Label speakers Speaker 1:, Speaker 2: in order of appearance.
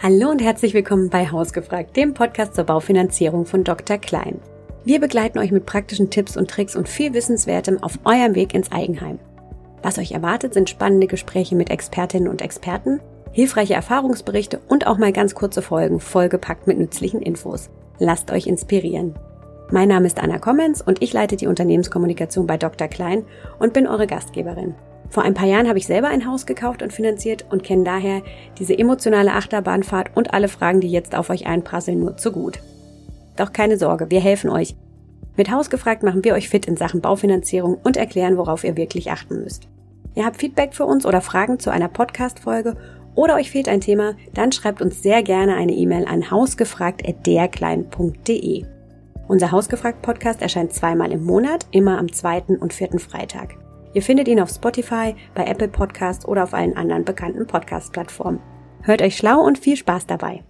Speaker 1: Hallo und herzlich willkommen bei Hausgefragt, dem Podcast zur Baufinanzierung von Dr. Klein. Wir begleiten euch mit praktischen Tipps und Tricks und viel Wissenswertem auf eurem Weg ins Eigenheim. Was euch erwartet, sind spannende Gespräche mit Expertinnen und Experten, hilfreiche Erfahrungsberichte und auch mal ganz kurze Folgen, vollgepackt mit nützlichen Infos. Lasst euch inspirieren. Mein Name ist Anna Kommens und ich leite die Unternehmenskommunikation bei Dr. Klein und bin eure Gastgeberin. Vor ein paar Jahren habe ich selber ein Haus gekauft und finanziert und kenne daher diese emotionale Achterbahnfahrt und alle Fragen, die jetzt auf euch einprasseln, nur zu gut. Doch keine Sorge, wir helfen euch. Mit Hausgefragt machen wir euch fit in Sachen Baufinanzierung und erklären, worauf ihr wirklich achten müsst. Ihr habt Feedback für uns oder Fragen zu einer Podcast-Folge oder euch fehlt ein Thema, dann schreibt uns sehr gerne eine E-Mail an hausgefragt.derklein.de. Unser Hausgefragt-Podcast erscheint zweimal im Monat, immer am zweiten und vierten Freitag. Ihr findet ihn auf Spotify, bei Apple Podcasts oder auf allen anderen bekannten Podcast-Plattformen. Hört euch schlau und viel Spaß dabei.